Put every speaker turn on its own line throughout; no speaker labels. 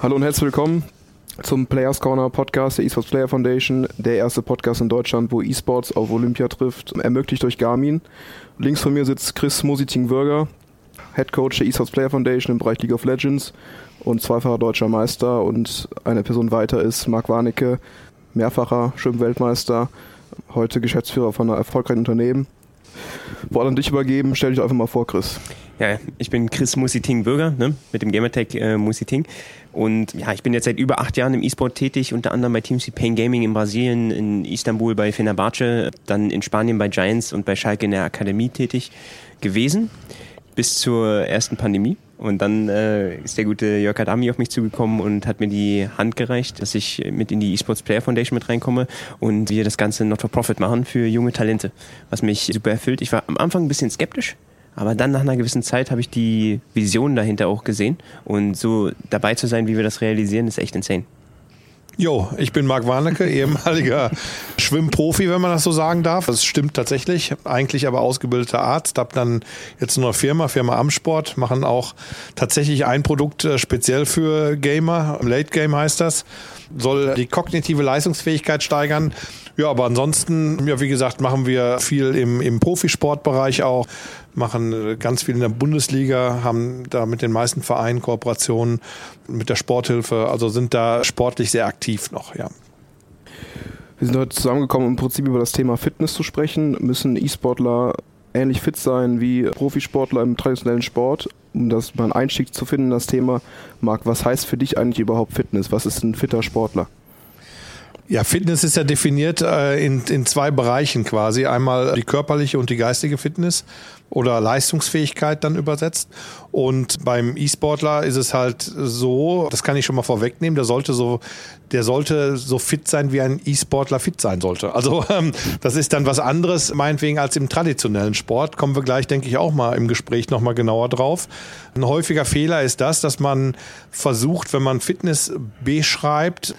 Hallo und herzlich willkommen zum Players Corner Podcast der Esports Player Foundation, der erste Podcast in Deutschland, wo Esports auf Olympia trifft, ermöglicht durch Garmin. Links von mir sitzt Chris Mositing-Würger, Head Coach der Esports Player Foundation im Bereich League of Legends und zweifacher deutscher Meister und eine Person weiter ist Marc Warnecke, mehrfacher Schwimmweltmeister, heute Geschäftsführer von einem erfolgreichen Unternehmen. Wort an dich übergeben, stell dich einfach mal vor, Chris.
Ja, ich bin Chris Musiting Bürger ne, mit dem Gamertag äh, Musiting. Und ja, ich bin jetzt seit über acht Jahren im E-Sport tätig, unter anderem bei Team C Pain Gaming in Brasilien, in Istanbul bei Fenerbahce, dann in Spanien bei Giants und bei Schalke in der Akademie tätig gewesen, bis zur ersten Pandemie. Und dann äh, ist der gute Jörg Adami auf mich zugekommen und hat mir die Hand gereicht, dass ich mit in die eSports Player Foundation mit reinkomme und wir das Ganze not for profit machen für junge Talente, was mich super erfüllt. Ich war am Anfang ein bisschen skeptisch, aber dann nach einer gewissen Zeit habe ich die Vision dahinter auch gesehen. Und so dabei zu sein, wie wir das realisieren, ist echt insane.
Jo, ich bin Marc Warnecke, ehemaliger Schwimmprofi, wenn man das so sagen darf. Das stimmt tatsächlich. Eigentlich aber ausgebildeter Arzt. Hab dann jetzt nur eine Firma, Firma Amsport, machen auch tatsächlich ein Produkt äh, speziell für Gamer. Late Game heißt das. Soll die kognitive Leistungsfähigkeit steigern. Ja, aber ansonsten, ja, wie gesagt, machen wir viel im, im Profisportbereich auch machen ganz viel in der Bundesliga, haben da mit den meisten Vereinen Kooperationen mit der Sporthilfe, also sind da sportlich sehr aktiv noch, ja.
Wir sind heute zusammengekommen, im Prinzip über das Thema Fitness zu sprechen. Müssen E-Sportler ähnlich fit sein wie Profisportler im traditionellen Sport, um das mal einen Einstieg zu finden in das Thema. Marc, was heißt für dich eigentlich überhaupt Fitness? Was ist ein fitter Sportler?
Ja, Fitness ist ja definiert äh, in, in zwei Bereichen quasi. Einmal die körperliche und die geistige Fitness oder Leistungsfähigkeit dann übersetzt. Und beim E-Sportler ist es halt so, das kann ich schon mal vorwegnehmen, der sollte so, der sollte so fit sein, wie ein E-Sportler fit sein sollte. Also ähm, das ist dann was anderes, meinetwegen, als im traditionellen Sport. Kommen wir gleich, denke ich, auch mal im Gespräch nochmal genauer drauf. Ein häufiger Fehler ist das, dass man versucht, wenn man Fitness beschreibt,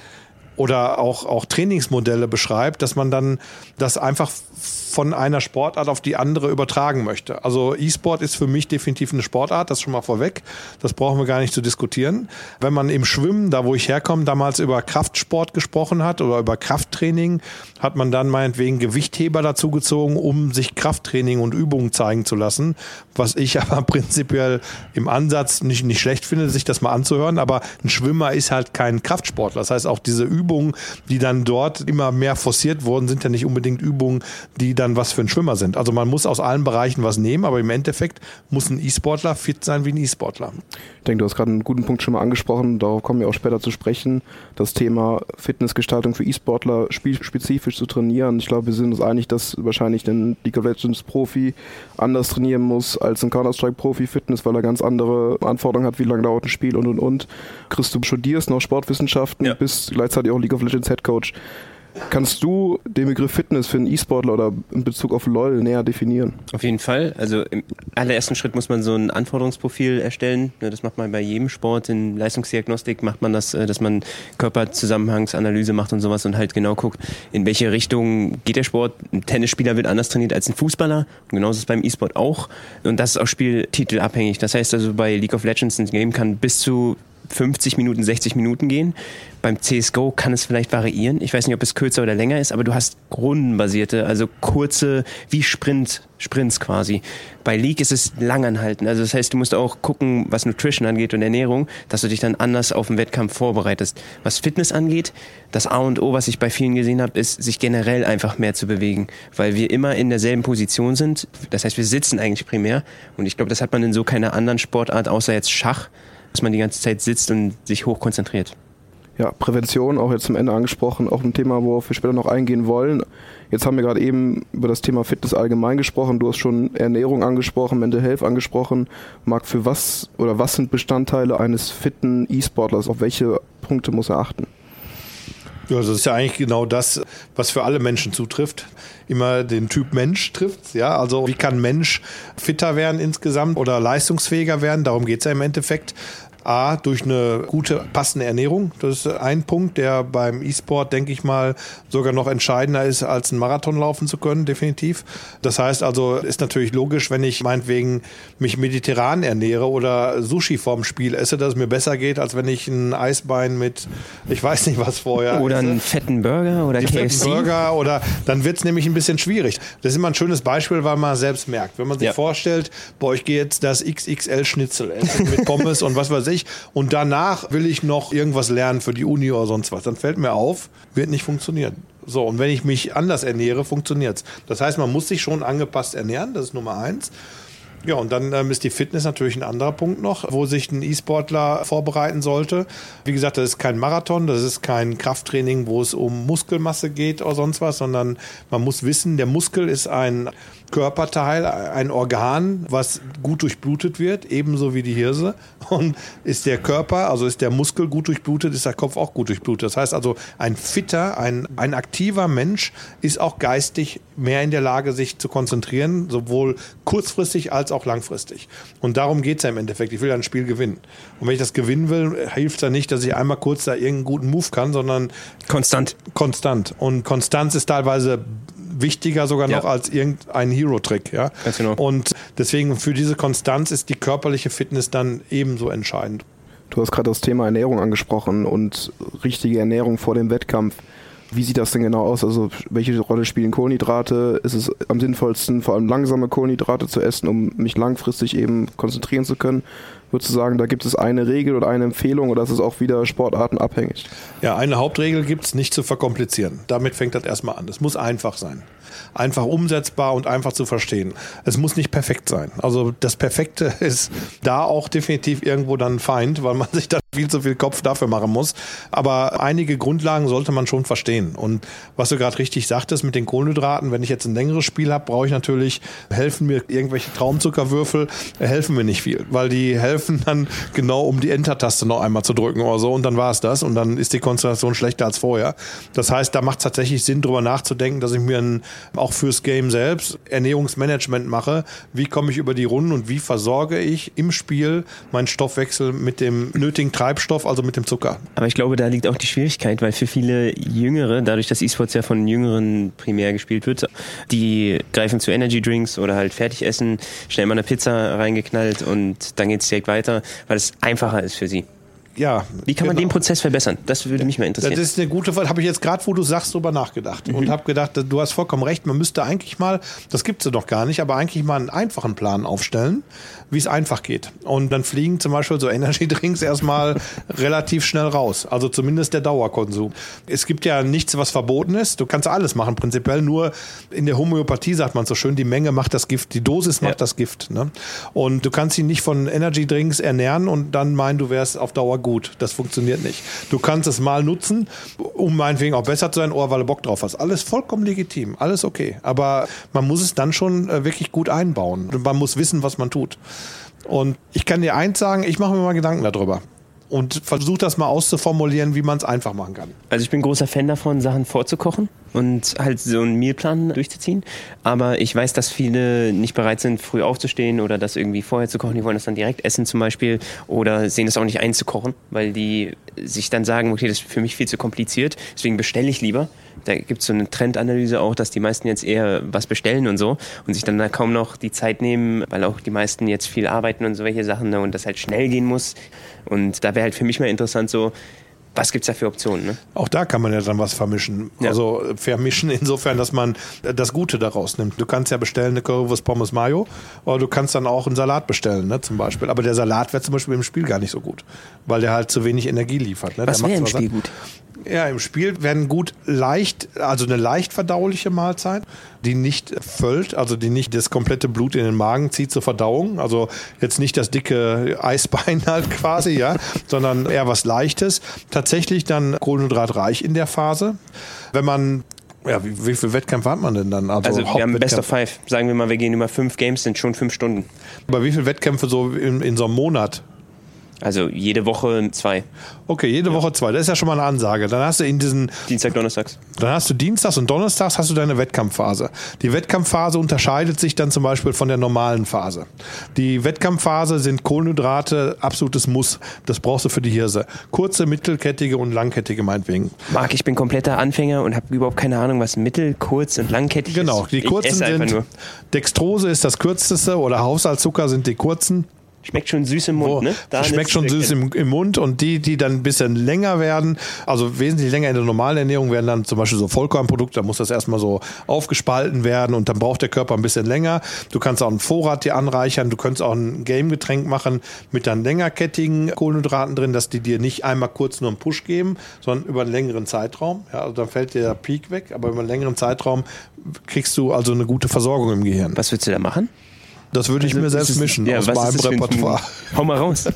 oder auch, auch Trainingsmodelle beschreibt, dass man dann das einfach von einer Sportart auf die andere übertragen möchte. Also E-Sport ist für mich definitiv eine Sportart, das schon mal vorweg. Das brauchen wir gar nicht zu diskutieren. Wenn man im Schwimmen, da wo ich herkomme, damals über Kraftsport gesprochen hat oder über Krafttraining, hat man dann meinetwegen Gewichtheber dazu gezogen, um sich Krafttraining und Übungen zeigen zu lassen. Was ich aber prinzipiell im Ansatz nicht, nicht schlecht finde, sich das mal anzuhören. Aber ein Schwimmer ist halt kein Kraftsportler. Das heißt, auch diese Übungen, die dann dort immer mehr forciert wurden, sind ja nicht unbedingt Übungen, die dann was für ein Schwimmer sind. Also man muss aus allen Bereichen was nehmen, aber im Endeffekt muss ein E-Sportler fit sein wie ein E-Sportler.
Ich denke, du hast gerade einen guten Punkt schon mal angesprochen, darauf kommen wir auch später zu sprechen. Das Thema Fitnessgestaltung für E-Sportler spielspezifisch zu trainieren. Ich glaube, wir sind uns einig, dass wahrscheinlich ein League of Legends Profi anders trainieren muss als ein Counter-Strike Profi Fitness, weil er ganz andere Anforderungen hat, wie lange dauert ein Spiel und und und. Chris, du studierst noch Sportwissenschaften, ja. bist gleichzeitig auch League of Legends Head Coach. Kannst du den Begriff Fitness für einen E-Sportler oder in Bezug auf LOL näher definieren?
Auf jeden Fall. Also im allerersten Schritt muss man so ein Anforderungsprofil erstellen. Das macht man bei jedem Sport. In Leistungsdiagnostik macht man das, äh, dass man Körperzusammenhangsanalyse macht und sowas und halt genau guckt, in welche Richtung geht der Sport. Ein Tennisspieler wird anders trainiert als ein Fußballer. Und genauso ist es beim E-Sport auch. Und das ist auch spieltitelabhängig. Das heißt also bei League of Legends ein Game kann bis zu 50 Minuten, 60 Minuten gehen. Beim CSGO kann es vielleicht variieren. Ich weiß nicht, ob es kürzer oder länger ist, aber du hast rundenbasierte, also kurze, wie Sprint, Sprints quasi. Bei League ist es langanhalten. Also das heißt, du musst auch gucken, was Nutrition angeht und Ernährung, dass du dich dann anders auf den Wettkampf vorbereitest. Was Fitness angeht, das A und O, was ich bei vielen gesehen habe, ist, sich generell einfach mehr zu bewegen, weil wir immer in derselben Position sind. Das heißt, wir sitzen eigentlich primär und ich glaube, das hat man in so keiner anderen Sportart, außer jetzt Schach, dass man die ganze Zeit sitzt und sich hoch konzentriert.
Ja, Prävention, auch jetzt zum Ende angesprochen, auch ein Thema, worauf wir später noch eingehen wollen. Jetzt haben wir gerade eben über das Thema Fitness allgemein gesprochen. Du hast schon Ernährung angesprochen, Mental Health angesprochen. Marc, für was oder was sind Bestandteile eines fitten E-Sportlers? Auf welche Punkte muss er achten?
Ja, das ist ja eigentlich genau das, was für alle Menschen zutrifft. Immer den Typ Mensch trifft. Ja, also wie kann Mensch fitter werden insgesamt oder leistungsfähiger werden? Darum geht es ja im Endeffekt. A, durch eine gute, passende Ernährung. Das ist ein Punkt, der beim E-Sport, denke ich mal, sogar noch entscheidender ist, als einen Marathon laufen zu können, definitiv. Das heißt also, ist natürlich logisch, wenn ich meinetwegen mich mediterran ernähre oder Sushi vorm Spiel esse, dass es mir besser geht, als wenn ich ein Eisbein mit, ich weiß nicht was vorher.
Oder
esse.
einen fetten Burger oder
Die
KFC.
fetten Burger oder dann wird es nämlich ein bisschen schwierig. Das ist immer ein schönes Beispiel, weil man selbst merkt. Wenn man sich
Ja.
vorstellt, boah, ich gehe jetzt das XXL-Schnitzel essen mit Pommes und was weiß ich und danach will ich noch irgendwas lernen für die Uni oder sonst was, dann fällt mir auf, wird nicht funktionieren. So, und wenn ich mich anders ernähre, funktioniert's. Das heißt, man muss sich schon angepasst ernähren, das ist Nummer eins. Ja, und dann ähm, ist die Fitness natürlich ein anderer Punkt noch, wo sich ein E-Sportler vorbereiten sollte. Wie gesagt, das ist kein Marathon, das ist kein Krafttraining, wo es um Muskelmasse geht oder sonst was, sondern man muss wissen, der Muskel ist ein Körperteil, ein Organ, was gut durchblutet wird, ebenso wie die Hirse. Und ist der Körper, also ist der Muskel gut durchblutet, ist der Kopf auch gut durchblutet. Das heißt also, ein fitter, ein, ein aktiver Mensch ist auch geistig mehr in der Lage, sich zu konzentrieren, sowohl kurzfristig als auch langfristig. Und darum geht es ja im Endeffekt. Ich will ein Spiel gewinnen. Und wenn ich das gewinnen will, hilft es ja nicht, dass ich einmal kurz da irgendeinen guten Move kann, sondern
Konstant.
konstant. Und Konstanz ist teilweise wichtiger sogar noch
Ja.
als irgendein Hero-Trick. Ja?
Ganz genau.
Und deswegen für diese Konstanz ist die körperliche Fitness dann ebenso entscheidend.
Du hast gerade das Thema Ernährung angesprochen und richtige Ernährung vor dem Wettkampf. Wie sieht das denn genau aus? Also welche Rolle spielen Kohlenhydrate? Ist es am sinnvollsten, vor allem langsame Kohlenhydrate zu essen, um mich langfristig eben konzentrieren zu können? Würdest du sagen, da gibt es eine Regel oder eine Empfehlung oder ist es auch wieder sportartenabhängig?
Ja, eine Hauptregel gibt es, nicht zu verkomplizieren. Damit fängt das erstmal an. Es muss einfach sein. Einfach umsetzbar und einfach zu verstehen. Es muss nicht perfekt sein. Also das Perfekte ist da auch definitiv irgendwo dann ein Feind, weil man sich dann viel zu viel Kopf dafür machen muss. Aber einige Grundlagen sollte man schon verstehen. Und was du gerade richtig sagtest mit den Kohlenhydraten, wenn ich jetzt ein längeres Spiel habe, brauche ich natürlich, helfen mir irgendwelche Traumzuckerwürfel, helfen mir nicht viel, weil die helfen dann genau, um die Enter-Taste noch einmal zu drücken oder so und dann war es das und dann ist die Konzentration schlechter als vorher. Das heißt, da macht es tatsächlich Sinn, drüber nachzudenken, dass ich mir ein, auch fürs Game selbst Ernährungsmanagement mache. Wie komme ich über die Runden und wie versorge ich im Spiel meinen Stoffwechsel mit dem nötigen Treibstoff, also mit dem Zucker?
Aber ich glaube, da liegt auch die Schwierigkeit, weil für viele Jüngere, dadurch, dass E-Sports ja von Jüngeren primär gespielt wird, die greifen zu Energy Drinks oder halt fertig essen, schnell mal eine Pizza reingeknallt und dann geht's direkt weiter, weil es einfacher ist für sie.
Ja.
Wie kann man
genau.
den Prozess verbessern? Das würde mich mal
Das
interessieren.
ist eine gute Frage. Habe ich jetzt gerade, wo du sagst, drüber nachgedacht
Mhm.
und habe gedacht, du hast vollkommen recht. Man müsste eigentlich mal, das gibt es doch gar nicht, aber eigentlich mal einen einfachen Plan aufstellen, wie es einfach geht. Und dann fliegen zum Beispiel so Energy Drinks erstmal relativ schnell raus. Also zumindest der Dauerkonsum. Es gibt ja nichts, was verboten ist. Du kannst alles machen, prinzipiell. Nur in der Homöopathie sagt man so schön, die Menge macht das Gift, die Dosis macht
Ja.
das Gift. Ne? Und du kannst ihn nicht von Energy Drinks ernähren und dann meinen, du wärst auf Dauer gut. Das funktioniert nicht. Du kannst es mal nutzen, um meinetwegen auch besser zu sein oder weil du Bock drauf hast. Alles vollkommen legitim, alles okay. Aber man muss es dann schon äh, wirklich gut einbauen. Man muss wissen, was man tut. Und ich kann dir eins sagen, ich mache mir mal Gedanken darüber. Und versuche das mal auszuformulieren, wie man es einfach machen kann.
Also ich bin großer Fan davon, Sachen vorzukochen und halt so einen Mealplan durchzuziehen. Aber ich weiß, dass viele nicht bereit sind, früh aufzustehen oder das irgendwie vorher zu kochen. Die wollen das dann direkt essen zum Beispiel oder sehen das auch nicht einzukochen, weil die sich dann sagen, okay, das ist für mich viel zu kompliziert, deswegen bestelle ich lieber. Da gibt es so eine Trendanalyse auch, dass die meisten jetzt eher was bestellen und so und sich dann da kaum noch die Zeit nehmen, weil auch die meisten jetzt viel arbeiten und so welche Sachen ne, und das halt schnell gehen muss. Und da wäre halt für mich mal interessant so, was gibt's da für Optionen? Ne?
Auch da kann man ja dann was vermischen.
Ja.
Also äh, vermischen insofern, dass man äh, das Gute daraus nimmt. Du kannst ja bestellen eine Currywurst Pommes Mayo, oder du kannst dann auch einen Salat bestellen, ne, zum Beispiel. Aber der Salat wäre zum Beispiel im Spiel gar nicht so gut, weil der halt zu wenig Energie liefert. Ne?
Was wäre im Spiel gut?
Ja, im Spiel werden gut leicht, also eine leicht verdauliche Mahlzeit, die nicht völlt, also die nicht das komplette Blut in den Magen zieht zur Verdauung. Also jetzt nicht das dicke Eisbein halt quasi, ja, sondern eher was Leichtes. Tatsächlich dann kohlenhydratreich in der Phase. Wenn man ja, wie, wie viele Wettkämpfe hat man denn dann?
Also wir haben Best of. Five. Sagen wir mal, wir gehen über fünf Games, sind schon fünf Stunden.
Aber wie viele Wettkämpfe so in, in so einem Monat?
Also jede Woche zwei.
Okay, jede Woche zwei. Das ist ja schon mal eine Ansage. Dann hast du in diesen.
Dienstag, Donnerstags.
Dann hast du Dienstags und Donnerstags hast du deine Wettkampfphase. Die Wettkampfphase unterscheidet sich dann zum Beispiel von der normalen Phase. Die Wettkampfphase sind Kohlenhydrate absolutes Muss. Das brauchst du für die Hirse. Kurze, mittelkettige und langkettige meinetwegen.
Marc, ich bin kompletter Anfänger und habe überhaupt keine Ahnung, was mittel, kurz und langkettig
genau,
ist.
die kurzen sind. Dextrose ist das kürzeste oder Haushaltszucker sind die kurzen.
Schmeckt schon süß im Mund,
Wo-
ne? Daran
schmeckt schon süß im, im Mund und die, die dann ein bisschen länger werden, also wesentlich länger in der normalen Ernährung werden dann zum Beispiel so Vollkornprodukte, da muss das erstmal so aufgespalten werden und dann braucht der Körper ein bisschen länger. Du kannst auch einen Vorrat dir anreichern, du könntest auch ein Game-Getränk machen mit dann längerkettigen Kohlenhydraten drin, dass die dir nicht einmal kurz nur einen Push geben, sondern über einen längeren Zeitraum. Ja, also dann fällt dir der Peak weg, aber über einen längeren Zeitraum kriegst du also eine gute Versorgung im Gehirn.
Was würdest du da machen?
Das würde ich mir
Also,
selbst
das ist-
mischen
ja,
aus meinem Repertoire.
Hau mal raus.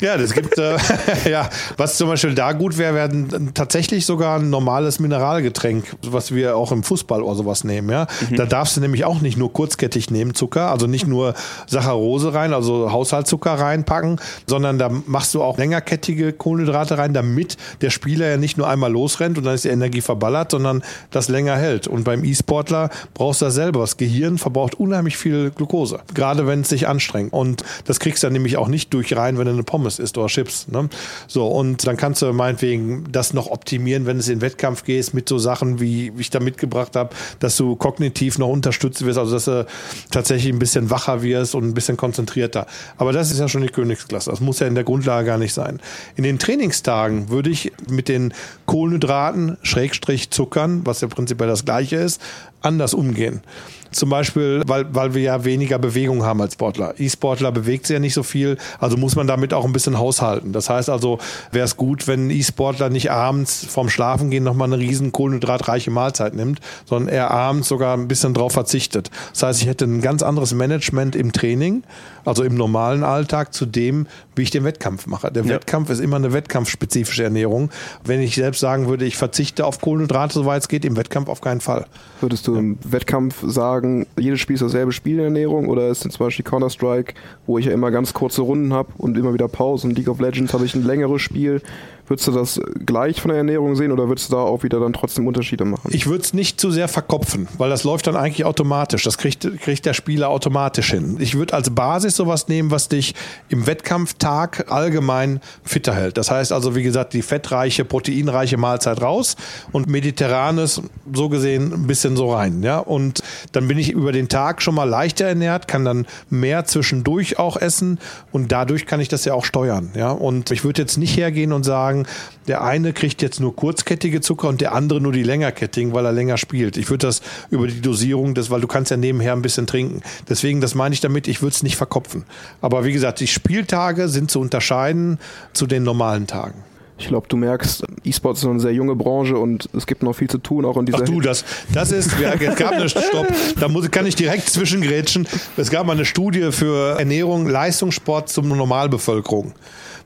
Ja, das gibt, äh, ja, was zum Beispiel da gut wäre, wäre tatsächlich sogar ein normales Mineralgetränk, was wir auch im Fußball oder sowas nehmen, ja. Da darfst du nämlich auch nicht nur kurzkettig nehmen, Zucker, also nicht nur Saccharose rein, also Haushaltszucker reinpacken, sondern da machst du auch längerkettige Kohlenhydrate rein, damit der Spieler ja nicht nur einmal losrennt und dann ist die Energie verballert, sondern das länger hält. Und beim E-Sportler brauchst du das selber. Das Gehirn verbraucht unheimlich viel Glucose, gerade wenn es sich anstrengt. Und das kriegst du dann nämlich auch nicht durch rein, wenn du eine Pommes isst oder Chips. Ne? So, und dann kannst du meinetwegen das noch optimieren, wenn es in den Wettkampf gehst, mit so Sachen, wie ich da mitgebracht habe, dass du kognitiv noch unterstützt wirst, also dass du tatsächlich ein bisschen wacher wirst und ein bisschen konzentrierter. Aber das ist ja schon die Königsklasse. Das muss ja in der Grundlage gar nicht sein. In den Trainingstagen würde ich mit den Kohlenhydraten, Schrägstrich Zuckern, was ja prinzipiell das gleiche ist, anders umgehen. Zum Beispiel, weil, weil wir ja weniger Bewegung haben als Sportler. E-Sportler bewegt sich ja nicht so viel, also muss man damit auch ein bisschen haushalten. Das heißt also, wäre es gut, wenn ein E-Sportler nicht abends vorm Schlafengehen nochmal eine riesen kohlenhydratreiche Mahlzeit nimmt, sondern er abends sogar ein bisschen drauf verzichtet. Das heißt, ich hätte ein ganz anderes Management im Training, also im normalen Alltag, zu dem, wie ich den Wettkampf mache. Der
Ja.
Wettkampf ist immer eine wettkampfspezifische Ernährung. Wenn ich selbst sagen würde, ich verzichte auf Kohlenhydrate, soweit es geht, im Wettkampf auf keinen Fall.
Würdest du im Wettkampf sagen, jedes Spiel ist dasselbe Spielernährung oder ist zum Beispiel Counter-Strike, wo ich ja immer ganz kurze Runden habe und immer wieder Pause und League of Legends habe ich ein längeres Spiel. Würdest du das gleich von der Ernährung sehen oder würdest du da auch wieder dann trotzdem Unterschiede machen?
Ich würde es nicht zu sehr verkopfen, weil das läuft dann eigentlich automatisch. Das kriegt, kriegt der Spieler automatisch hin. Ich würde als Basis sowas nehmen, was dich im Wettkampftag allgemein fitter hält. Das heißt also, wie gesagt, die fettreiche, proteinreiche Mahlzeit raus und mediterranes, so gesehen, ein bisschen so rein. Ja? Und dann bin ich über den Tag schon mal leichter ernährt, kann dann mehr zwischendurch auch essen und dadurch kann ich das ja auch steuern. Ja? Und ich würde jetzt nicht hergehen und sagen, der eine kriegt jetzt nur kurzkettige Zucker und der andere nur die längerkettigen, weil er länger spielt. Ich würde das über die Dosierung, das, weil du kannst ja nebenher ein bisschen trinken. Deswegen, das meine ich damit, ich würde es nicht verkopfen. Aber wie gesagt, die Spieltage sind zu unterscheiden zu den normalen Tagen.
Ich glaube, du merkst, E-Sports ist noch eine sehr junge Branche und es gibt noch viel zu tun, auch in dieser
Ach du, das, das ist, ja, es gab eine Stopp, da muss, kann ich direkt zwischengrätschen. Es gab mal eine Studie für Ernährung, Leistungssport zum Normalbevölkerung.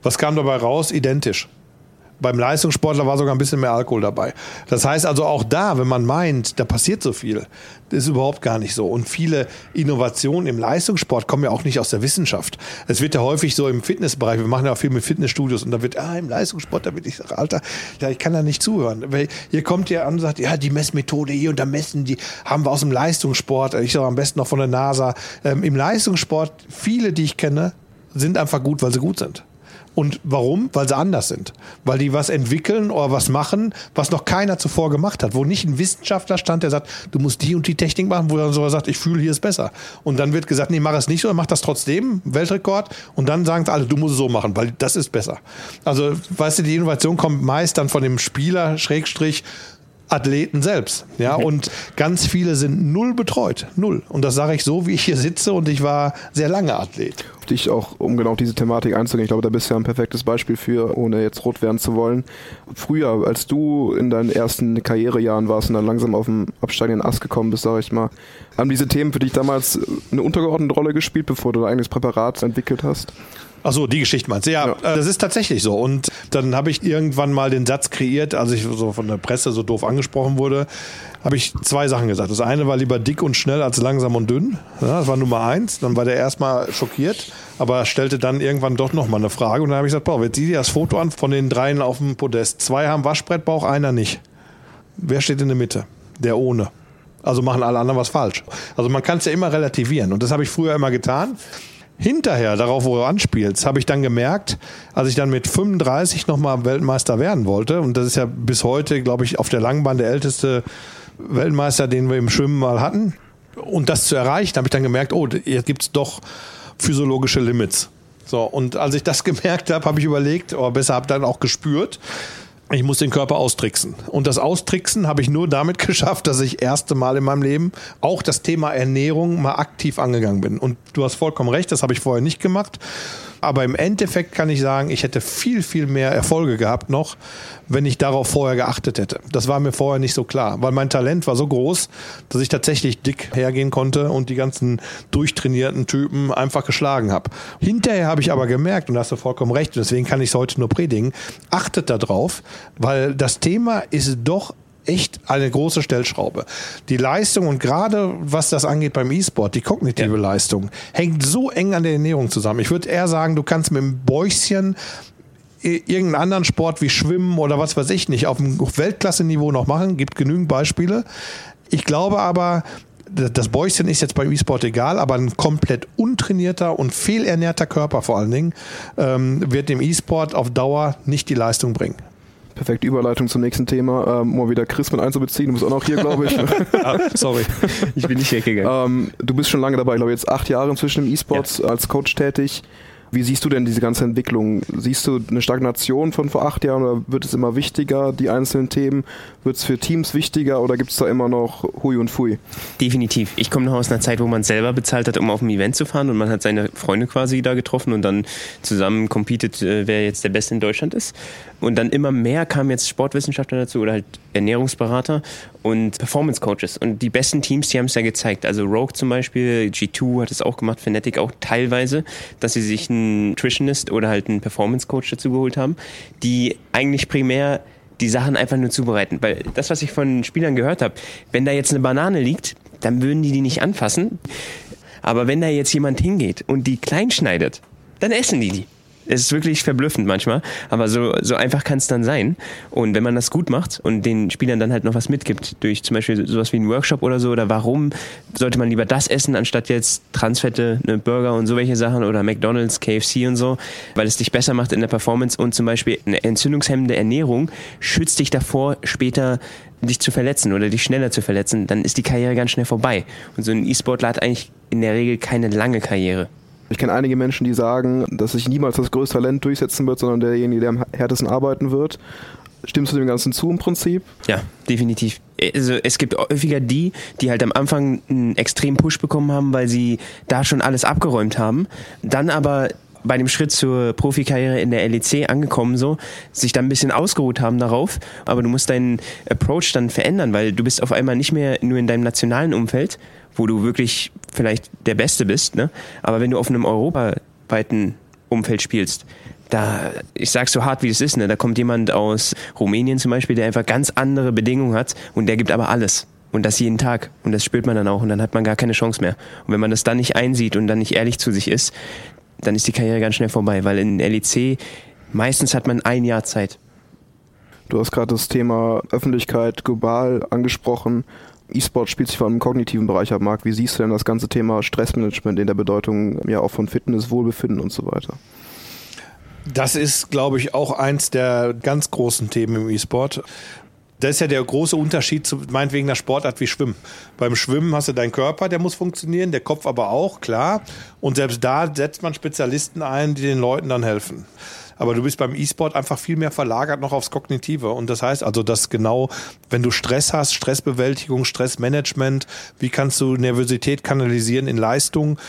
Was kam dabei raus? Identisch. Beim Leistungssportler war sogar ein bisschen mehr Alkohol dabei. Das heißt also auch da, wenn man meint, da passiert so viel, das ist überhaupt gar nicht so. Und viele Innovationen im Leistungssport kommen ja auch nicht aus der Wissenschaft. Es wird ja häufig so im Fitnessbereich, wir machen ja auch viel mit Fitnessstudios und da wird, ah, im Leistungssport, da wird ich sage, Alter, ja, ich kann da nicht zuhören. Weil hier kommt ja an und sagt, ja, die Messmethode hier und da messen, die haben wir aus dem Leistungssport, ich sage am besten noch von der NASA. Ähm, Im Leistungssport, viele, die ich kenne, sind einfach gut, weil sie gut sind. Und warum? Weil sie anders sind. Weil die was entwickeln oder was machen, was noch keiner zuvor gemacht hat. Wo nicht ein Wissenschaftler stand, der sagt, du musst die und die Technik machen, wo er so sagt, ich fühle, hier ist besser. Und dann wird gesagt, nee, mach es nicht so, mach das trotzdem, Weltrekord. Und dann sagen sie alle, du musst es so machen, weil das ist besser. Also, weißt du, die Innovation kommt meist dann von dem Spieler, Schrägstrich, Athleten selbst. Ja, und ganz viele sind null betreut. Null. Und das sage ich so, wie ich hier sitze und ich war sehr lange Athlet.
dich auch, um genau auf diese Thematik einzugehen. Ich glaube, da bist du ja ein perfektes Beispiel für, ohne jetzt rot werden zu wollen. Früher, als du in deinen ersten Karrierejahren warst und dann langsam auf dem absteigenden Ast gekommen bist, sage ich mal, haben diese Themen für dich damals eine untergeordnete Rolle gespielt, bevor du dein eigenes Präparat entwickelt hast?
Achso, die Geschichte meinst du? Ja, ja, äh, das ist tatsächlich so. Und dann habe ich irgendwann mal den Satz kreiert, als ich so von der Presse so doof angesprochen wurde, habe ich zwei Sachen gesagt. Das eine war lieber dick und schnell als langsam und dünn. Ja, das war Nummer eins. Dann war der erstmal schockiert, aber stellte dann irgendwann doch nochmal eine Frage. Und dann habe ich gesagt, boah, jetzt sieh dir das Foto an von den dreien auf dem Podest. Zwei haben Waschbrettbauch, einer nicht. Wer steht in der Mitte? Der ohne. Also machen alle anderen was falsch. Also man kann es ja immer relativieren. Und das habe ich früher immer getan. Hinterher, darauf, wo du anspielst, habe ich dann gemerkt, als ich dann mit 35 nochmal Weltmeister werden wollte, und das ist ja bis heute, glaube ich, auf der Langbahn der älteste Weltmeister, den wir im Schwimmen mal hatten. Und das zu erreichen, habe ich dann gemerkt, oh, jetzt gibt es doch physiologische Limits. So, und als ich das gemerkt habe, habe ich überlegt, oder besser habe dann auch gespürt, ich muss den Körper austricksen. Und das Austricksen habe ich nur damit geschafft, dass ich erste Mal in meinem Leben auch das Thema Ernährung mal aktiv angegangen bin. Und du hast vollkommen recht, das habe ich vorher nicht gemacht. Aber im Endeffekt kann ich sagen, ich hätte viel, viel mehr Erfolge gehabt noch, wenn ich darauf vorher geachtet hätte. Das war mir vorher nicht so klar, weil mein Talent war so groß, dass ich tatsächlich dick hergehen konnte und die ganzen durchtrainierten Typen einfach geschlagen habe. Hinterher habe ich aber gemerkt, und da hast du vollkommen recht, und deswegen kann ich es heute nur predigen, achtet darauf, weil das Thema ist doch echt eine große Stellschraube. Die Leistung und gerade was das angeht beim E-Sport, die kognitive ja. Leistung, hängt so eng an der Ernährung zusammen. Ich würde eher sagen, du kannst mit dem Bäuchchen irgendeinen anderen Sport wie Schwimmen oder was weiß ich nicht auf dem Weltklasse-Niveau noch machen. Gibt genügend Beispiele. Ich glaube aber, das Bäuchchen ist jetzt beim E-Sport egal, aber ein komplett untrainierter und fehlernährter Körper vor allen Dingen ähm, wird dem E-Sport auf Dauer nicht die Leistung bringen.
Perfekte Überleitung zum nächsten Thema. Ähm, um mal wieder Chris mit einzubeziehen. Du bist auch noch hier, glaube ich.
ah, sorry, ich bin nicht weggegangen.
Ähm, du bist schon lange dabei, ich glaube jetzt acht Jahre inzwischen im E-Sports ja. als Coach tätig. Wie siehst du denn diese ganze Entwicklung? Siehst du eine Stagnation von vor acht Jahren oder wird es immer wichtiger, die einzelnen Themen? Wird es für Teams wichtiger oder gibt es da immer noch Hui und Fui?
Definitiv. Ich komme noch aus einer Zeit, wo man selber bezahlt hat, um auf ein Event zu fahren und man hat seine Freunde quasi da getroffen und dann zusammen competed, äh, wer jetzt der Beste in Deutschland ist. Und dann immer mehr kamen jetzt Sportwissenschaftler dazu oder halt Ernährungsberater und Performance Coaches. Und die besten Teams, die haben es ja gezeigt. Also Rogue zum Beispiel, G2 hat es auch gemacht, Fnatic auch teilweise, dass sie sich einen Nutritionist oder halt einen Performance Coach dazu geholt haben, die eigentlich primär die Sachen einfach nur zubereiten. Weil das, was ich von Spielern gehört habe, wenn da jetzt eine Banane liegt, dann würden die die nicht anfassen. Aber wenn da jetzt jemand hingeht und die klein schneidet, dann essen die die. Es ist wirklich verblüffend manchmal, aber so, so einfach kann es dann sein. Und wenn man das gut macht und den Spielern dann halt noch was mitgibt, durch zum Beispiel sowas wie einen Workshop oder so, oder warum sollte man lieber das essen, anstatt jetzt Transfette, ne, Burger und so welche Sachen oder McDonalds, KFC und so, weil es dich besser macht in der Performance und zum Beispiel eine entzündungshemmende Ernährung schützt dich davor, später dich zu verletzen oder dich schneller zu verletzen, dann ist die Karriere ganz schnell vorbei. Und so ein E-Sportler hat eigentlich in der Regel keine lange Karriere.
Ich kenne einige Menschen, die sagen, dass sich niemals das größte Talent durchsetzen wird, sondern derjenige, der am härtesten arbeiten wird. Stimmst du dem Ganzen zu im Prinzip?
Ja, definitiv. Also es gibt häufiger die, die halt am Anfang einen extremen Push bekommen haben, weil sie da schon alles abgeräumt haben, dann aber bei dem Schritt zur Profikarriere in der LEC angekommen, so, sich dann ein bisschen ausgeruht haben darauf, aber du musst deinen Approach dann verändern, weil du bist auf einmal nicht mehr nur in deinem nationalen Umfeld, wo du wirklich vielleicht der Beste bist, ne? aber wenn du auf einem europaweiten Umfeld spielst, da, ich sag's so hart wie es ist, ne? da kommt jemand aus Rumänien zum Beispiel, der einfach ganz andere Bedingungen hat und der gibt aber alles. Und das jeden Tag. Und das spürt man dann auch. Und dann hat man gar keine Chance mehr. Und wenn man das dann nicht einsieht und dann nicht ehrlich zu sich ist, dann ist die Karriere ganz schnell vorbei, weil in LEC meistens hat man ein Jahr Zeit.
Du hast gerade das Thema Öffentlichkeit global angesprochen. E-Sport spielt sich vor allem im kognitiven Bereich ab, Marc. Wie siehst du denn das ganze Thema Stressmanagement in der Bedeutung ja auch von Fitness, Wohlbefinden und so weiter?
Das ist, glaube ich, auch eins der ganz großen Themen im E-Sport. Das ist ja der große Unterschied zu meinetwegen einer Sportart wie Schwimmen. Beim Schwimmen hast du deinen Körper, der muss funktionieren, der Kopf aber auch, klar. Und selbst da setzt man Spezialisten ein, die den Leuten dann helfen. Aber du bist beim E-Sport einfach viel mehr verlagert noch aufs Kognitive. Und das heißt also, dass genau, wenn du Stress hast, Stressbewältigung, Stressmanagement, wie kannst du Nervosität kanalisieren in Leistung,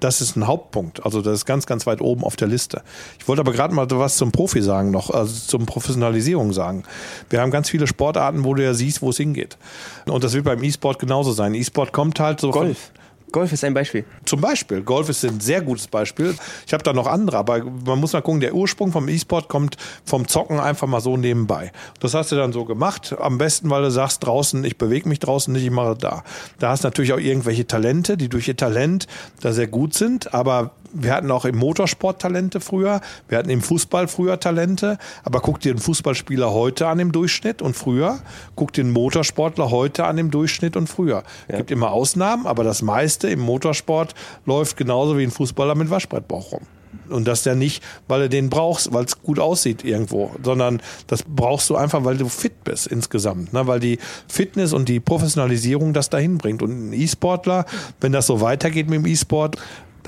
das ist ein Hauptpunkt. Also das ist ganz, ganz weit oben auf der Liste. Ich wollte aber gerade mal was zum Profi sagen noch, also zum Professionalisierung sagen. Wir haben ganz viele Sportarten, wo du ja siehst, wo es hingeht. Und das wird beim E-Sport genauso sein. E-Sport kommt halt so.
Golf. Golf ist ein Beispiel.
Zum Beispiel. Golf ist ein sehr gutes Beispiel. Ich habe da noch andere, aber man muss mal gucken, der Ursprung vom E-Sport kommt vom Zocken einfach mal so nebenbei. Das hast du dann so gemacht. Am besten, weil du sagst, draußen, ich bewege mich draußen nicht, ich mache da. Da hast du natürlich auch irgendwelche Talente, die durch ihr Talent da sehr gut sind, aber wir hatten auch im Motorsport Talente früher, wir hatten im Fußball früher Talente, aber guck dir den Fußballspieler heute an im Durchschnitt und früher, guck dir den Motorsportler heute an im Durchschnitt und früher. Es ja. gibt immer Ausnahmen, aber das meiste im Motorsport läuft genauso wie ein Fußballer mit Waschbrettbauch rum. Und das ja nicht, weil du den brauchst, weil es gut aussieht irgendwo, sondern das brauchst du einfach, weil du fit bist insgesamt. Ne? Weil die Fitness und die Professionalisierung das dahin bringt. Und ein E-Sportler, wenn das so weitergeht mit dem E-Sport,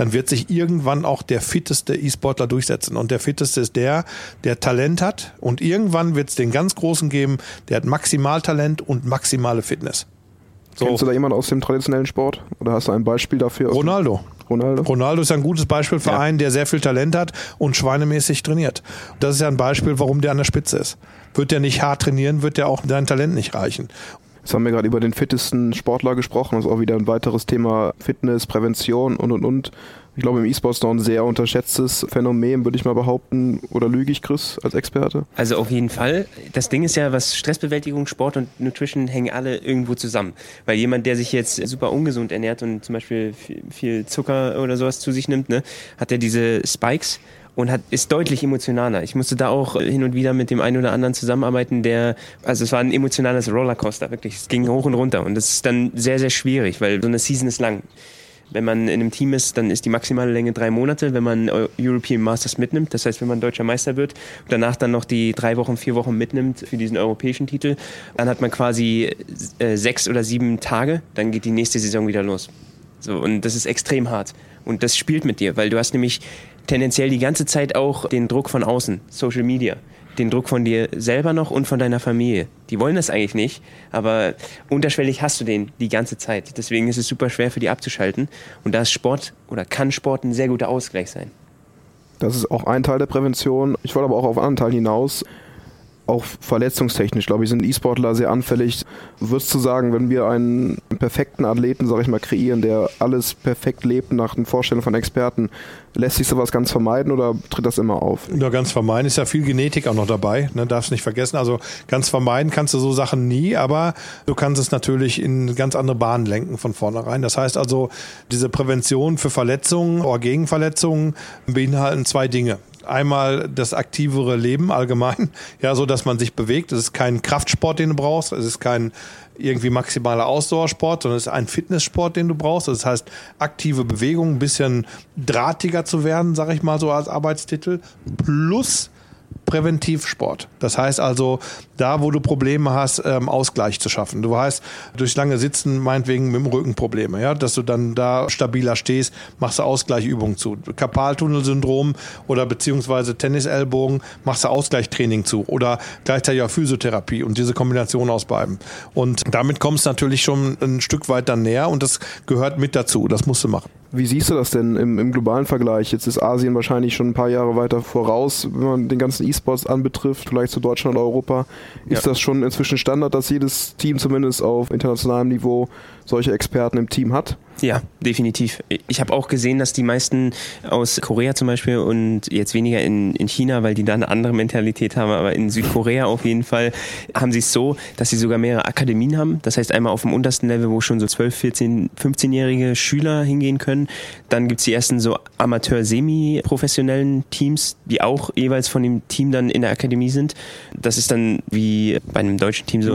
dann wird sich irgendwann auch der fitteste E-Sportler durchsetzen. Und der fitteste ist der, der Talent hat. Und irgendwann wird es den ganz Großen geben, der hat Maximaltalent und maximale Fitness.
So. Kennst du da jemanden aus dem traditionellen Sport? Oder hast du ein Beispiel dafür?
Ronaldo. Ronaldo. Ronaldo ist ein gutes Beispiel für ja. einen, der sehr viel Talent hat und schweinemäßig trainiert. Das ist ja ein Beispiel, warum der an der Spitze ist. Wird der nicht hart trainieren, wird der auch dein Talent nicht reichen.
Jetzt haben wir gerade über den fittesten Sportler gesprochen. Das ist auch wieder ein weiteres Thema Fitness, Prävention und und und. Ich glaube, im E-Sport ist noch ein sehr unterschätztes Phänomen, würde ich mal behaupten. Oder lüge ich, Chris, als Experte?
Also auf jeden Fall. Das Ding ist ja, was Stressbewältigung, Sport und Nutrition hängen alle irgendwo zusammen. Weil jemand, der sich jetzt super ungesund ernährt und zum Beispiel viel Zucker oder sowas zu sich nimmt, ne, hat ja diese Spikes und hat, ist deutlich emotionaler. Ich musste da auch hin und wieder mit dem einen oder anderen zusammenarbeiten, der, also es war ein emotionales Rollercoaster, wirklich. Es ging hoch und runter und das ist dann sehr, sehr schwierig, weil so eine Season ist lang. Wenn man in einem Team ist, dann ist die maximale Länge drei Monate, wenn man European Masters mitnimmt. Das heißt, wenn man deutscher Meister wird und danach dann noch die drei Wochen, vier Wochen mitnimmt für diesen europäischen Titel, dann hat man quasi äh, sechs oder sieben Tage, dann geht die nächste Saison wieder los. So, und das ist extrem hart. Und das spielt mit dir, weil du hast nämlich tendenziell die ganze Zeit auch den Druck von außen, Social Media, den Druck von dir selber noch und von deiner Familie. Die wollen das eigentlich nicht, aber unterschwellig hast du den die ganze Zeit. Deswegen ist es super schwer für die abzuschalten. Und da ist Sport oder kann Sport ein sehr guter Ausgleich sein.
Das ist auch ein Teil der Prävention. Ich wollte aber auch auf einen Teil hinaus auch verletzungstechnisch, glaube ich, sind E-Sportler sehr anfällig. Würdest du sagen, wenn wir einen perfekten Athleten, sage ich mal, kreieren, der alles perfekt lebt nach den Vorstellungen von Experten, lässt sich sowas ganz vermeiden oder tritt das immer auf?
Ja, ganz vermeiden ist ja viel Genetik auch noch dabei, ne, darfst nicht vergessen. Also ganz vermeiden kannst du so Sachen nie, aber du kannst es natürlich in ganz andere Bahnen lenken von vornherein. Das heißt also, diese Prävention für Verletzungen oder gegen Verletzungen beinhalten zwei Dinge einmal das aktivere Leben allgemein, ja, so dass man sich bewegt. Es ist kein Kraftsport, den du brauchst. Es ist kein irgendwie maximaler Ausdauersport, sondern es ist ein Fitnesssport, den du brauchst. Das heißt, aktive Bewegung, ein bisschen drahtiger zu werden, sag ich mal so als Arbeitstitel, plus Präventivsport. Das heißt also, da wo du Probleme hast, ähm, Ausgleich zu schaffen. Du heißt, durch lange Sitzen, meinetwegen mit dem Rücken Probleme, ja, dass du dann da stabiler stehst, machst du Ausgleichübungen zu. Karpaltunnelsyndrom oder beziehungsweise Tennisellbogen, machst du Ausgleichtraining zu oder gleichzeitig auch Physiotherapie und diese Kombination aus beiden. Und damit kommst du natürlich schon ein Stück weit dann näher und das gehört mit dazu. Das musst du machen.
Wie siehst du das denn im, im, globalen Vergleich? Jetzt ist Asien wahrscheinlich schon ein paar Jahre weiter voraus, wenn man den ganzen E-Sports anbetrifft, vielleicht zu Deutschland oder Europa. Ist ja. das schon inzwischen Standard, dass jedes Team zumindest auf internationalem Niveau solche Experten im Team hat?
Ja, definitiv. Ich habe auch gesehen, dass die meisten aus Korea zum Beispiel und jetzt weniger in, in China, weil die da eine andere Mentalität haben, aber in Südkorea auf jeden Fall haben sie es so, dass sie sogar mehrere Akademien haben. Das heißt einmal auf dem untersten Level, wo schon so 12, 14, 15-jährige Schüler hingehen können. Dann gibt es die ersten so Amateur-Semi-professionellen Teams, die auch jeweils von dem Team dann in der Akademie sind. Das ist dann wie bei einem deutschen Team so.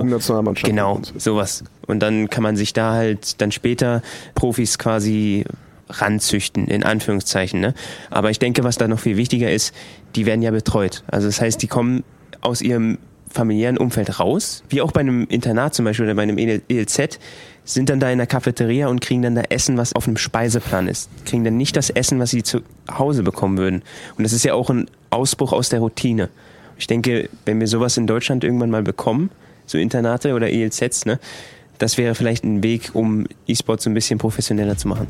Genau, sowas. Und dann kann man sich da halt dann später Profis quasi ranzüchten, in Anführungszeichen. Ne? Aber ich denke, was da noch viel wichtiger ist, die werden ja betreut. Also das heißt, die kommen aus ihrem familiären Umfeld raus, wie auch bei einem Internat zum Beispiel oder bei einem ELZ, sind dann da in der Cafeteria und kriegen dann da Essen, was auf einem Speiseplan ist. Kriegen dann nicht das Essen, was sie zu Hause bekommen würden. Und das ist ja auch ein Ausbruch aus der Routine. Ich denke, wenn wir sowas in Deutschland irgendwann mal bekommen, so Internate oder ELZs, ne, das wäre vielleicht ein Weg, um E-Sport so ein bisschen professioneller zu machen.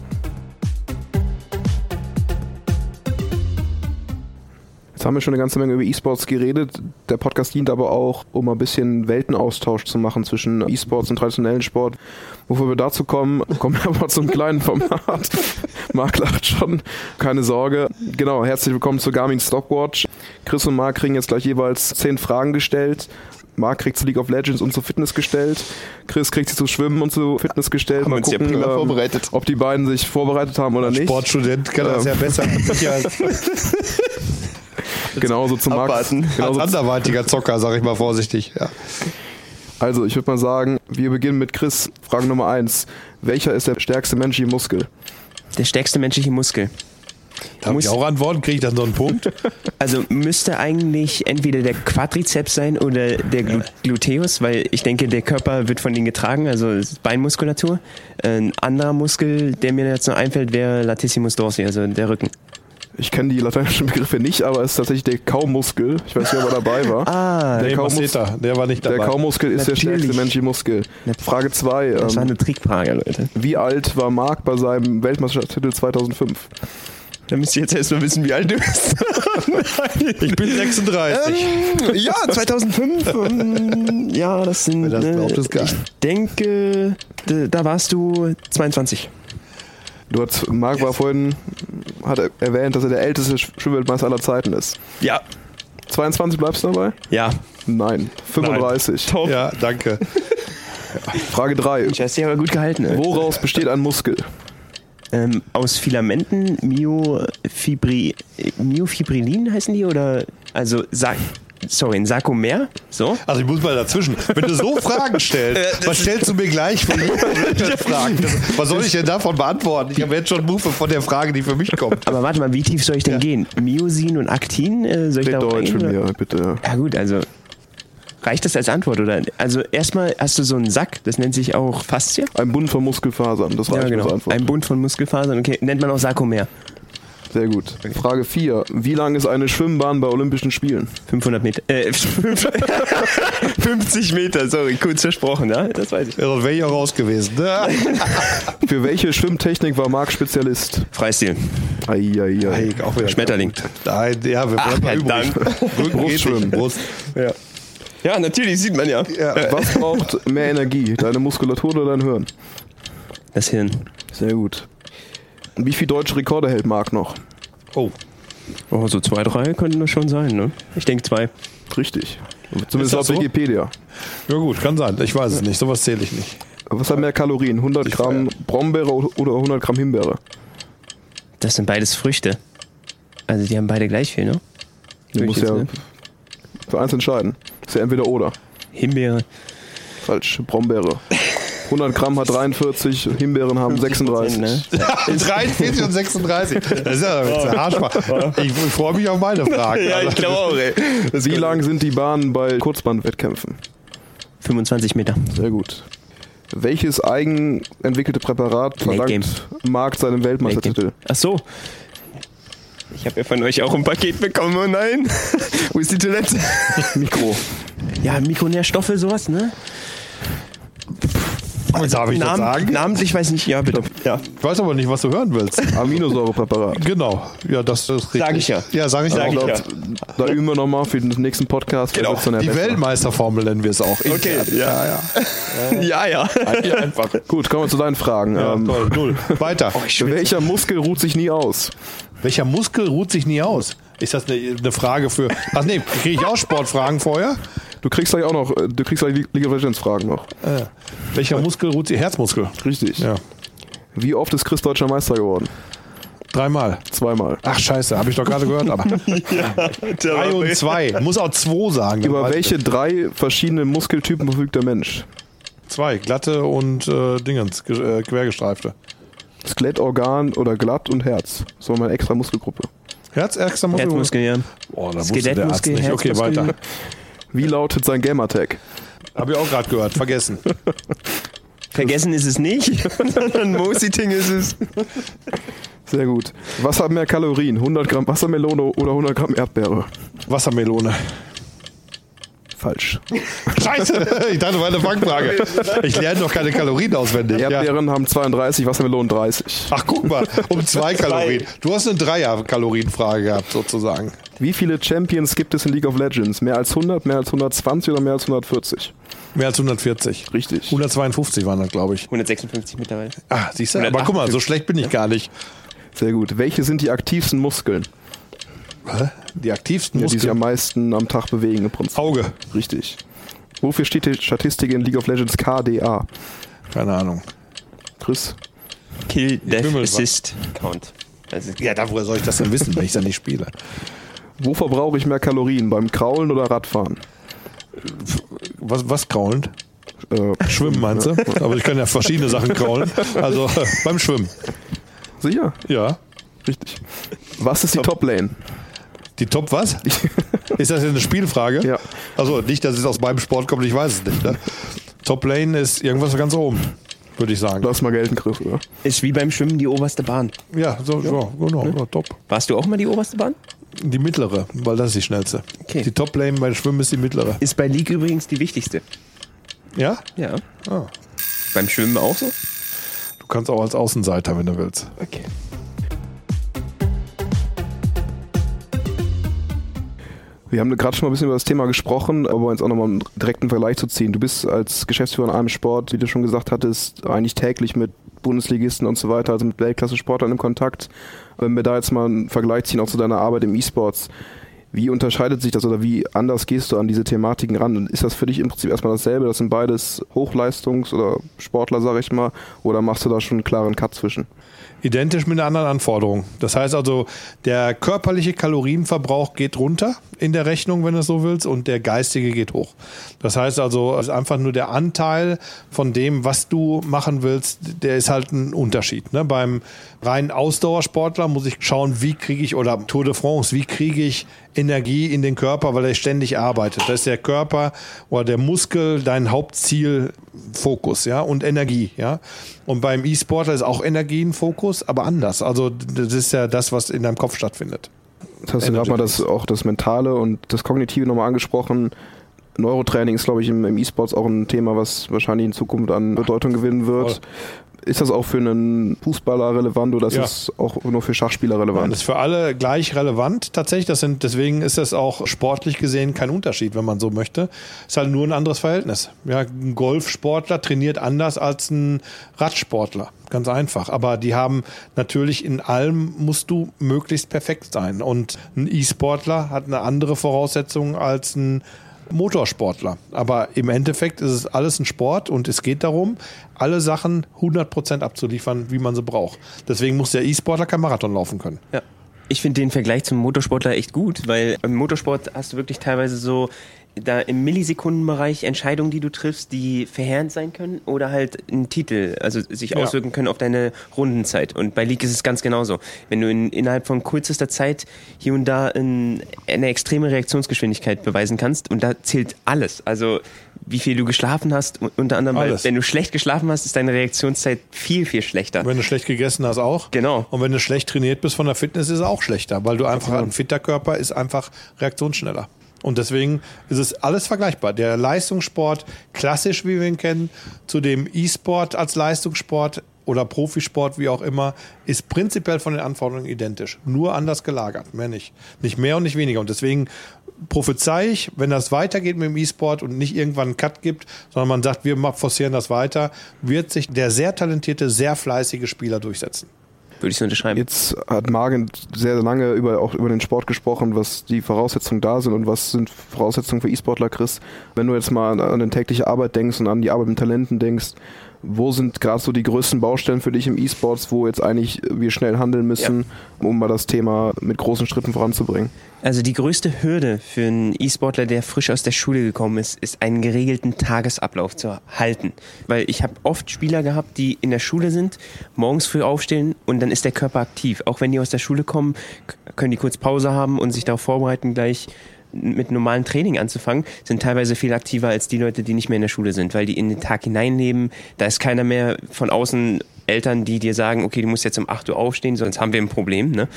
Jetzt haben wir schon eine ganze Menge über E-Sports geredet. Der Podcast dient aber auch, um ein bisschen Weltenaustausch zu machen zwischen E-Sports und traditionellen Sport. Bevor wir dazu kommen, kommen wir aber zum kleinen Format. Marc lacht schon, keine Sorge. Genau, herzlich willkommen zur Garmin Stopwatch. Chris und Marc kriegen jetzt gleich jeweils zehn Fragen gestellt. Marc kriegt zu League of Legends und zu Fitness gestellt. Chris kriegt sie zu Schwimmen und zu Fitness gestellt.
Haben
Mal
uns ja
gucken,
prima
ähm,
vorbereitet.
ob die beiden sich vorbereitet haben oder nicht.
Sportstudent kann das
Ähm.
ja besser als,
Genauso zum Marc.
Abwarten.
als
Genauso
anderweitiger Zocker, sag ich mal vorsichtig. Ja.
Also, ich würde mal sagen, wir beginnen mit Chris. Frage Nummer eins. Welcher ist der stärkste menschliche Muskel?
Der stärkste menschliche Muskel.
Darf
Muss-
ich auch antworten? Kriege ich dann so einen Punkt?
Also müsste eigentlich entweder der Quadrizeps sein oder der Glu Gluteus, weil ich denke, der Körper wird von denen getragen, also Beinmuskulatur. Ein anderer Muskel, der mir jetzt noch einfällt, wäre Latissimus dorsi, also der Rücken.
Ich kenne die lateinischen Begriffe nicht, aber es ist tatsächlich der Kaumuskel. Ich weiß nicht, ob er dabei war.
Ah,
Der
Der
Kaumus-
Maseta, der war nicht dabei.
Der Kaumuskel ist der
Natürlich.
stärkste menschliche Muskel. Frage 2.
das war
Ähm,
eine Trickfrage, Leute.
wie alt war Marc bei seinem Weltmeisterschaftstitel 2005?
Da müsst ihr jetzt erstmal wissen, wie alt du bist.
Ich bin 36.
Ähm, ja, 2005. ähm, ja, das sind.
Das glaubt, ist geil.
Ich denke, da, warst du 22.
Du hast, Marc war vorhin, hat er erwähnt, dass er der älteste Sch- Schwimmweltmeister aller Zeiten ist.
Ja.
22 bleibst du dabei?
Ja.
Nein. 35.
Top.
Ja, danke.
Frage 3.
Du hast dich aber gut gehalten. Ne?
Woraus besteht ein Muskel?
Ähm, aus Filamenten, Myofibri, Myofibrilin heißen die oder also Sa sorry, ein Sarkomer, so.
Also ich muss mal dazwischen. Wenn du so Fragen stellst, was stellst du mir gleich für Fragen? Was soll ich denn davon beantworten? Ich habe jetzt schon Mufe von der Frage, die für mich kommt.
Aber warte mal, wie tief soll ich denn gehen? Myosin und Aktin, äh, soll ich da
Deutsch von mir, bitte.
Ja gut, also reicht das als Antwort oder? Also erstmal hast du so einen Sack, das nennt sich auch Faszie.
Ein Bund von Muskelfasern, das
Ja,
reicht
genau.
als Antwort.
Ein Bund von Muskelfasern, okay, nennt man auch Sarkomer.
Sehr gut. Frage 4. Wie lang ist eine Schwimmbahn bei Olympischen Spielen?
500 Meter, äh, 50 Meter, sorry, kurz versprochen, ja, das weiß ich.
Ja, sonst wäre ich auch raus gewesen. Ne?
Für welche Schwimmtechnik war Marc Spezialist?
Freistil,
Eieiei.
Hey, auch wieder
Schmetterling.
Nein, ja, wir bleiben übrig. Rücken geht
Brustschwimmen.
Brust.
Ja. Ja, natürlich, sieht man ja.
Was braucht mehr Energie? Deine Muskulatur oder dein Hirn?
Das Hirn.
Sehr gut. Wie viele deutsche Rekorde hält Marc noch?
Oh,
Oh, so zwei, drei könnten das schon sein, ne? Ich denke zwei.
Richtig. Zumindest laut
so?
Wikipedia.
ja gut, kann sein. Ich weiß es nicht. Sowas zähle ich nicht.
Was hat mehr Kalorien? 100 Gramm Brombeere oder 100 Gramm Himbeere?
Das sind beides Früchte. Also die haben beide gleich viel, ne?
Du musst ja
ne?
für eins entscheiden. Ist ja entweder oder.
Himbeere.
Falsch. Brombeere. 100 Gramm hat 43, Himbeeren haben 36.
Ne?
43 und 36. Das ist ja ein Arschbach. Ich, ich freue mich auf meine Fragen. Also,
auch, ey.
Wie lang sind die Bahnen bei Kurzbahnwettkämpfen?
25 Meter.
Sehr gut. Welches eigenentwickelte Präparat verlangt Marc seinem Weltmeistertitel?
Ach so. Ich habe ja von euch auch ein Paket bekommen, oh nein. Wo ist die Toilette?
Mikro.
Ja, Mikronährstoffe, sowas, ne?
Darf ich das
Namen,
sagen?
namentlich weiß ich nicht. Ja, bitte. Ja.
Ich weiß aber nicht, was du hören willst.
Aminosäurepräparat.
Genau. Ja, das ist richtig.
Sag ich ja.
Ja, sag ich
Sag
auch.
ich ja.
Da üben wir nochmal für den nächsten Podcast.
Genau.
Ja
Die
besser.
Weltmeisterformel nennen wir es auch.
Okay, ja, ja. Ja, ja.
einfach.
Gut, kommen wir zu deinen Fragen.
Ja,
ähm,
toll, null. Weiter.
welcher Muskel ruht sich nie aus?
Welcher Muskel ruht sich nie aus? Ist das eine, eine Frage für. Ach nee, kriege ich auch Sportfragen vorher?
Du kriegst gleich auch noch, äh, du kriegst gleich League of Legends Fragen noch.
Äh, welcher Muskel ruht sich? Herzmuskel.
Richtig.
Ja.
Wie oft ist Chris deutscher Meister geworden?
Dreimal.
Zweimal.
Ach scheiße, habe ich doch gerade gehört. Aber drei und zwei. Muss auch zwei sagen.
Über welche drei verschiedene Muskeltypen verfügt der Mensch?
Zwei. Glatte und äh, Dingens, ge- äh, quergestreifte.
Skelettorgan oder glatt und Herz. So eine extra Muskelgruppe.
Herz, extra Muskel.
Herzmuskel, ja.
Oh, da wusste der Arzt nicht. Okay, weiter.
Wie lautet sein Gamertag?
Habe ich auch gerade gehört. Vergessen.
Vergessen ist es nicht, sondern Mositing ist es.
Sehr gut. Was hat mehr Kalorien? 100 Gramm Wassermelone oder 100 Gramm Erdbeere?
Wassermelone.
Falsch.
Scheiße, ich dachte, war eine Fangfrage. Ich lerne doch keine Kalorien auswendig. Ja.
Erdbeeren haben 32, Wassermelonen 30.
Ach, guck mal, um zwei Kalorien. Du hast eine Dreier-Kalorienfrage gehabt, sozusagen.
Wie viele Champions gibt es in League of Legends? Mehr als 100, mehr als 120 oder mehr als 140?
Mehr als 140.
Richtig.
152 waren das, glaube ich.
156 mittlerweile.
Ah, siehst du? Aber guck mal, so schlecht bin ich gar nicht.
Sehr gut. Welche sind die aktivsten Muskeln?
Hä? Die aktivsten
Ja, die sich am
Muskeln.
meisten am Tag bewegen im Prinzip.
Auge.
Richtig. Wofür steht die Statistik in League of Legends KDA?
Keine Ahnung.
Chris?
Kill, Death. Assist, Count. Also,
Ja, da woher soll ich das denn wissen, wenn ich da nicht spiele?
Wo verbrauche ich mehr Kalorien? Beim Kraulen oder Radfahren?
Was, was kraulend?
Äh,
Schwimmen meinst du? Aber ich kann ja verschiedene Sachen kraulen. Also äh, beim Schwimmen.
sicher?
Ja.
Richtig. Was ist die Top-Lane?
Die Top was? Ist das jetzt eine Spielfrage?
Ja.
Also nicht, dass es aus meinem Sport kommt, ich weiß es nicht. Ne? Top Lane ist irgendwas ganz oben, würde ich sagen.
Lass mal gelten, Chris, oder?
ist wie beim Schwimmen die oberste Bahn.
Ja, so, so genau, ja, top.
Warst du auch mal die oberste Bahn?
Die mittlere, weil das ist die schnellste.
Okay.
Die Top Lane beim Schwimmen ist die mittlere.
Ist bei League übrigens die wichtigste.
Ja?
Ja.
Ah.
Beim Schwimmen auch so?
Du kannst auch als Außenseiter, wenn du willst.
Okay.
Wir haben gerade schon mal ein bisschen über das Thema gesprochen, aber jetzt auch nochmal einen direkten Vergleich zu ziehen. Du bist als Geschäftsführer in einem Sport, wie du schon gesagt hattest, eigentlich täglich mit Bundesligisten und so weiter, also mit Weltklasse-Sportlern im Kontakt. Wenn wir da jetzt mal einen Vergleich ziehen, auch zu deiner Arbeit im E-Sports, wie unterscheidet sich das oder wie anders gehst du an diese Thematiken ran? Ist das für dich im Prinzip erstmal dasselbe? Das sind beides Hochleistungs- oder Sportler, sag ich mal, oder machst du da schon einen klaren Cut zwischen?
Identisch mit einer anderen Anforderung. Das heißt also, der körperliche Kalorienverbrauch geht runter in der Rechnung, wenn du es so willst, und der geistige geht hoch. Das heißt also, es ist einfach nur der Anteil von dem, was du machen willst, der ist halt ein Unterschied. Ne? Beim reinen Ausdauersportler muss ich schauen, wie kriege ich, oder Tour de France, wie kriege ich Energie in den Körper, weil er ständig arbeitet. Das ist der Körper oder der Muskel dein Hauptziel, Fokus, ja, und Energie, ja. Und beim E-Sportler ist auch Energie ein Fokus, aber anders. Also das ist ja das, was in deinem Kopf stattfindet.
Jetzt hast du gerade mal das, auch das Mentale und das Kognitive nochmal angesprochen. Neurotraining ist, glaube ich, im, im E-Sports auch ein Thema, was wahrscheinlich in Zukunft an Bedeutung gewinnen wird.
Voll.
Ist das auch für einen Fußballer relevant oder ist
Ja.
das auch nur für Schachspieler
Das
relevant?
ist für alle gleich relevant tatsächlich. Das sind, deswegen ist das auch sportlich gesehen kein Unterschied, wenn man so möchte. Ist halt nur ein anderes Verhältnis. Ja, ein Golfsportler trainiert anders als ein Radsportler. Ganz einfach. Aber die haben natürlich in allem musst du möglichst perfekt sein. Und ein E-Sportler hat eine andere Voraussetzung als ein Motorsportler. Aber im Endeffekt ist es alles ein Sport und es geht darum, alle Sachen 100% abzuliefern, wie man sie braucht. Deswegen muss der E-Sportler kein Marathon laufen können.
Ja. Ich finde den Vergleich zum Motorsportler echt gut, weil im Motorsport hast du wirklich teilweise so da im Millisekundenbereich Entscheidungen, die du triffst, die verheerend sein können oder halt ein Titel, also sich
Ja.
auswirken können auf deine Rundenzeit. Und bei League ist es ganz genauso. Wenn du in, innerhalb von kürzester Zeit hier und da in, eine extreme Reaktionsgeschwindigkeit beweisen kannst und da zählt alles. Also wie viel du geschlafen hast, unter anderem, weil wenn du schlecht geschlafen hast, ist deine Reaktionszeit viel, viel schlechter.
Wenn du schlecht gegessen hast, auch.
Genau.
Und wenn du schlecht trainiert bist von der Fitness, ist es auch schlechter, weil du einfach ein fitter Körper ist einfach reaktionsschneller. Und deswegen ist es alles vergleichbar. Der Leistungssport, klassisch wie wir ihn kennen, zu dem E-Sport als Leistungssport oder Profisport, wie auch immer, ist prinzipiell von den Anforderungen identisch. Nur anders gelagert, mehr nicht. Nicht mehr und nicht weniger. Und deswegen prophezei ich, wenn das weitergeht mit dem E-Sport und nicht irgendwann einen Cut gibt, sondern man sagt, wir forcieren das weiter, wird sich der sehr talentierte, sehr fleißige Spieler durchsetzen.
Würde ich so unterschreiben.
Jetzt hat Margin sehr lange über, auch über den Sport gesprochen, was die Voraussetzungen da sind und was sind Voraussetzungen für E-Sportler, Chris. Wenn du jetzt mal an, an die tägliche Arbeit denkst und an die Arbeit mit Talenten denkst, wo sind gerade so die größten Baustellen für dich im E-Sports, wo jetzt eigentlich wir schnell handeln müssen, um mal das Thema mit großen Schritten voranzubringen?
Also die größte Hürde für einen E-Sportler, der frisch aus der Schule gekommen ist, ist einen geregelten Tagesablauf zu halten. Weil ich habe oft Spieler gehabt, die in der Schule sind, morgens früh aufstehen und dann ist der Körper aktiv. Auch wenn die aus der Schule kommen, können die kurz Pause haben und sich darauf vorbereiten, gleich mit normalem Training anzufangen, sind teilweise viel aktiver als die Leute, die nicht mehr in der Schule sind, weil die in den Tag hineinleben. Da ist keiner mehr von außen Eltern, die dir sagen, okay, du musst jetzt um 8 Uhr aufstehen, sonst haben wir ein Problem. Ne?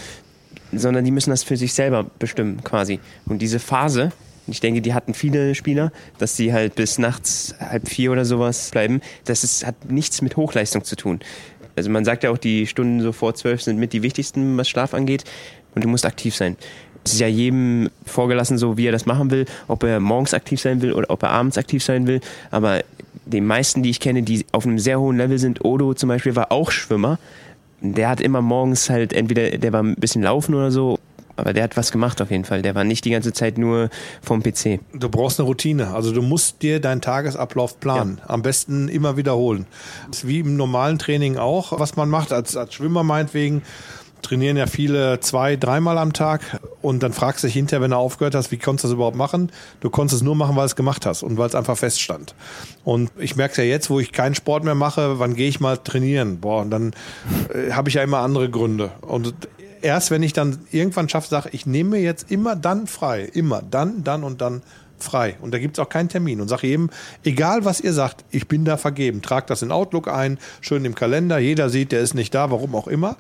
sondern die müssen das für sich selber bestimmen quasi. Und diese Phase, ich denke, die hatten viele Spieler, dass sie halt bis nachts halb vier oder sowas bleiben, das ist, hat nichts mit Hochleistung zu tun. Also man sagt ja auch, die Stunden so vor zwölf sind mit die wichtigsten, was Schlaf angeht. Und du musst aktiv sein. Es ist ja jedem vorgelassen, so wie er das machen will, ob er morgens aktiv sein will oder ob er abends aktiv sein will. Aber die meisten, die ich kenne, die auf einem sehr hohen Level sind, Odo zum Beispiel war auch Schwimmer. Der hat immer morgens halt entweder, der war ein bisschen laufen oder so, aber der hat was gemacht auf jeden Fall. Der war nicht die ganze Zeit nur vom PC.
Du brauchst eine Routine. Also du musst dir deinen Tagesablauf planen. Ja. Am besten immer wiederholen. Das ist wie im normalen Training auch, was man macht. Als, als Schwimmer meinetwegen trainieren ja viele zwei, dreimal am Tag und dann fragst du dich hinterher, wenn du aufgehört hast, wie konntest du das überhaupt machen? Du konntest es nur machen, weil du es gemacht hast und weil es einfach feststand. Und ich merke es ja jetzt, wo ich keinen Sport mehr mache, wann gehe ich mal trainieren? Boah, und dann äh, habe ich ja immer andere Gründe. Und erst wenn ich dann irgendwann schaffe, sage ich nehme mir jetzt immer dann frei, immer dann, dann und dann frei. Und da gibt es auch keinen Termin. Und sage jedem, egal was ihr sagt, ich bin da vergeben. Tragt das in Outlook ein, schön im Kalender. Jeder sieht, der ist nicht da, warum auch immer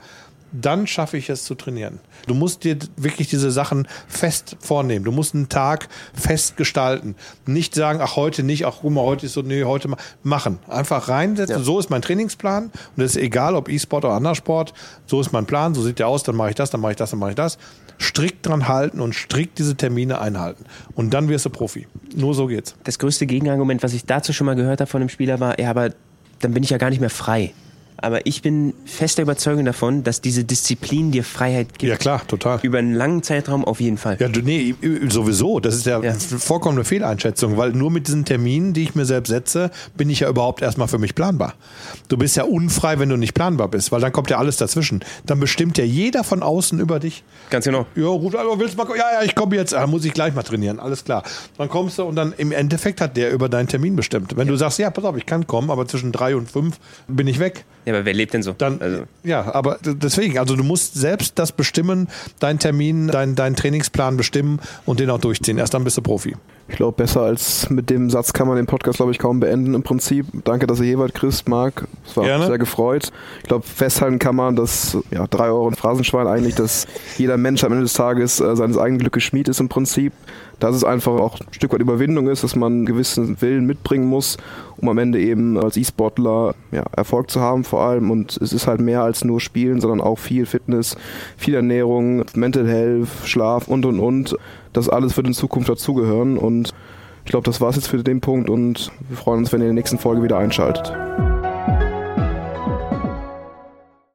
dann schaffe ich es zu trainieren. Du musst dir wirklich diese Sachen fest vornehmen. Du musst einen Tag fest gestalten. Nicht sagen, ach, heute nicht, ach, guck mal, heute ist so, nee, heute mal. Machen. Einfach reinsetzen. Ja. So ist mein Trainingsplan. Und es ist egal, ob E-Sport oder anderer Sport. So ist mein Plan. So sieht der aus. Dann mache ich das, dann mache ich das, dann mache ich das. Strikt dran halten und strikt diese Termine einhalten. Und dann wirst du Profi. Nur so geht's.
Das größte Gegenargument, was ich dazu schon mal gehört habe von einem Spieler war, ja, aber dann bin ich ja gar nicht mehr frei. Aber ich bin fester Überzeugung davon, dass diese Disziplin dir Freiheit gibt.
Ja, klar, total.
Über einen langen Zeitraum auf jeden Fall.
Ja, du, nee, sowieso. Das ist ja, ja. vollkommen eine Fehleinschätzung, weil nur mit diesen Terminen, die ich mir selbst setze, bin ich ja überhaupt erstmal für mich planbar. Du bist ja unfrei, wenn du nicht planbar bist, weil dann kommt ja alles dazwischen. Dann bestimmt ja jeder von außen über dich.
Ganz genau.
Ja, gut, aber willst du mal, ja, ja, ich komme jetzt, ah, muss ich gleich mal trainieren, alles klar. Dann kommst du und dann im Endeffekt hat der über deinen Termin bestimmt. Wenn ja. du sagst, ja, pass auf, ich kann kommen, aber zwischen drei und fünf bin ich weg.
Ja, aber wer lebt denn so?
Dann, also. Ja, aber deswegen, also du musst selbst das bestimmen, deinen Termin, deinen dein Trainingsplan bestimmen und den auch durchziehen. Erst dann bist du Profi.
Ich glaube, besser als mit dem Satz kann man den Podcast, glaube ich, kaum beenden im Prinzip. Danke, dass ihr hier wart, Chris, Marc. Es war Gerne. sehr gefreut. Ich glaube, festhalten kann man, dass ja, drei Euro ein Phrasenschwein eigentlich, dass jeder Mensch am Ende des Tages äh, seines eigenen Glückes Schmied ist im Prinzip dass es einfach auch ein Stück weit Überwindung ist, dass man einen gewissen Willen mitbringen muss, um am Ende eben als E-Sportler ja, Erfolg zu haben vor allem. Und es ist halt mehr als nur Spielen, sondern auch viel Fitness, viel Ernährung, Mental Health, Schlaf und und und. Das alles wird in Zukunft dazugehören. Und ich glaube, das war es jetzt für den Punkt und wir freuen uns, wenn ihr in der nächsten Folge wieder einschaltet.